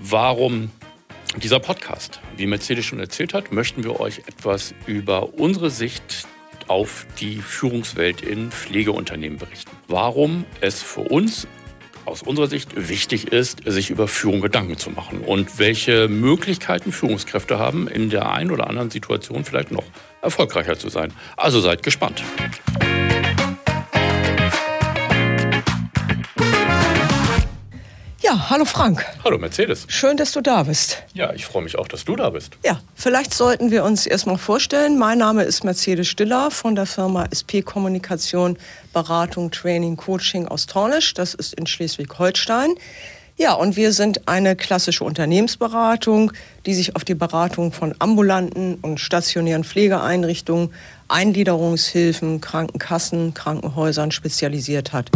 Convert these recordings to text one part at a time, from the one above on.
Warum dieser Podcast? Wie Mercedes schon erzählt hat, möchten wir euch etwas über unsere Sicht auf die Führungswelt in Pflegeunternehmen berichten. Warum es für uns aus unserer Sicht wichtig ist, sich über Führung Gedanken zu machen und welche Möglichkeiten Führungskräfte haben, in der einen oder anderen Situation vielleicht noch erfolgreicher zu sein. Also seid gespannt. Ja, hallo Frank. Hallo Mercedes. Schön, dass du da bist. Ja, ich freue mich auch, dass du da bist. Ja, vielleicht sollten wir uns erstmal vorstellen. Mein Name ist Mercedes Stiller von der Firma SP Kommunikation, Beratung, Training, Coaching aus Tornisch. Das ist in Schleswig-Holstein. Ja, und wir sind eine klassische Unternehmensberatung, die sich auf die Beratung von ambulanten und stationären Pflegeeinrichtungen, Eingliederungshilfen, Krankenkassen, Krankenhäusern spezialisiert hat.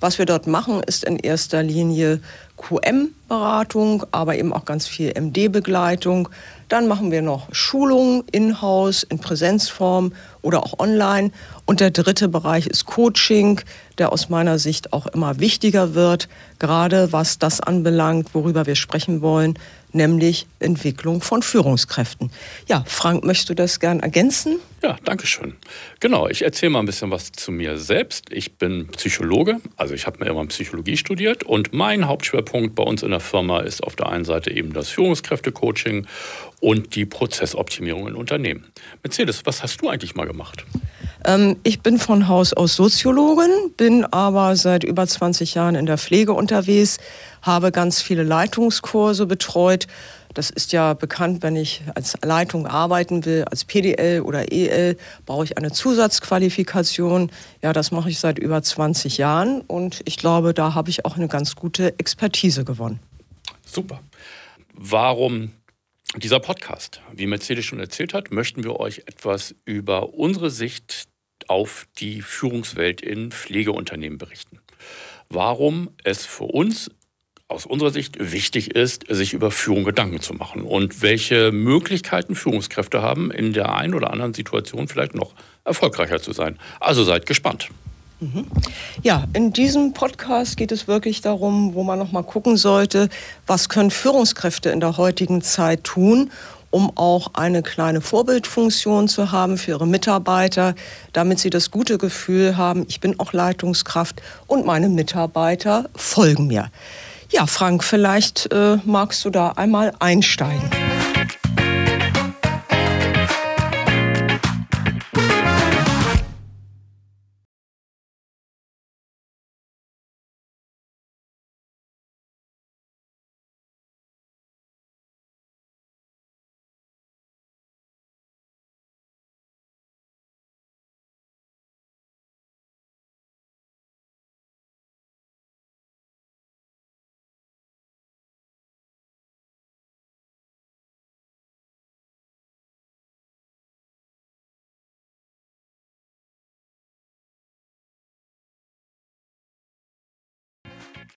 Was wir dort machen, ist in erster Linie QM-Beratung, aber eben auch ganz viel MD-Begleitung. Dann machen wir noch Schulungen in-house, in Präsenzform oder auch online. Und der dritte Bereich ist Coaching, der aus meiner Sicht auch immer wichtiger wird, gerade was das anbelangt, worüber wir sprechen wollen, nämlich Entwicklung von Führungskräften. Ja, Frank, möchtest du das gern ergänzen? Ja, danke schön. Genau, ich erzähle mal ein bisschen was zu mir selbst. Ich bin Psychologe, also ich habe mir immer Psychologie studiert und mein Hauptschwerpunkt bei uns in der Firma ist auf der einen Seite eben das Führungskräftecoaching und die Prozessoptimierung in Unternehmen. Mercedes, was hast du eigentlich mal gemacht? Ähm, ich bin von Haus aus Soziologin, bin aber seit über 20 Jahren in der Pflege unterwegs, habe ganz viele Leitungskurse betreut. Das ist ja bekannt, wenn ich als Leitung arbeiten will, als PDL oder EL, brauche ich eine Zusatzqualifikation. Ja, das mache ich seit über 20 Jahren und ich glaube, da habe ich auch eine ganz gute Expertise gewonnen. Super. Warum dieser Podcast? Wie Mercedes schon erzählt hat, möchten wir euch etwas über unsere Sicht auf die Führungswelt in Pflegeunternehmen berichten. Warum es für uns aus unserer Sicht wichtig ist, sich über Führung Gedanken zu machen und welche Möglichkeiten Führungskräfte haben, in der einen oder anderen Situation vielleicht noch erfolgreicher zu sein. Also seid gespannt. Mhm. Ja, in diesem Podcast geht es wirklich darum, wo man noch mal gucken sollte, was können Führungskräfte in der heutigen Zeit tun, um auch eine kleine Vorbildfunktion zu haben für ihre Mitarbeiter, damit sie das gute Gefühl haben, ich bin auch Leitungskraft und meine Mitarbeiter folgen mir. Ja, Frank, vielleicht äh, magst du da einmal einsteigen.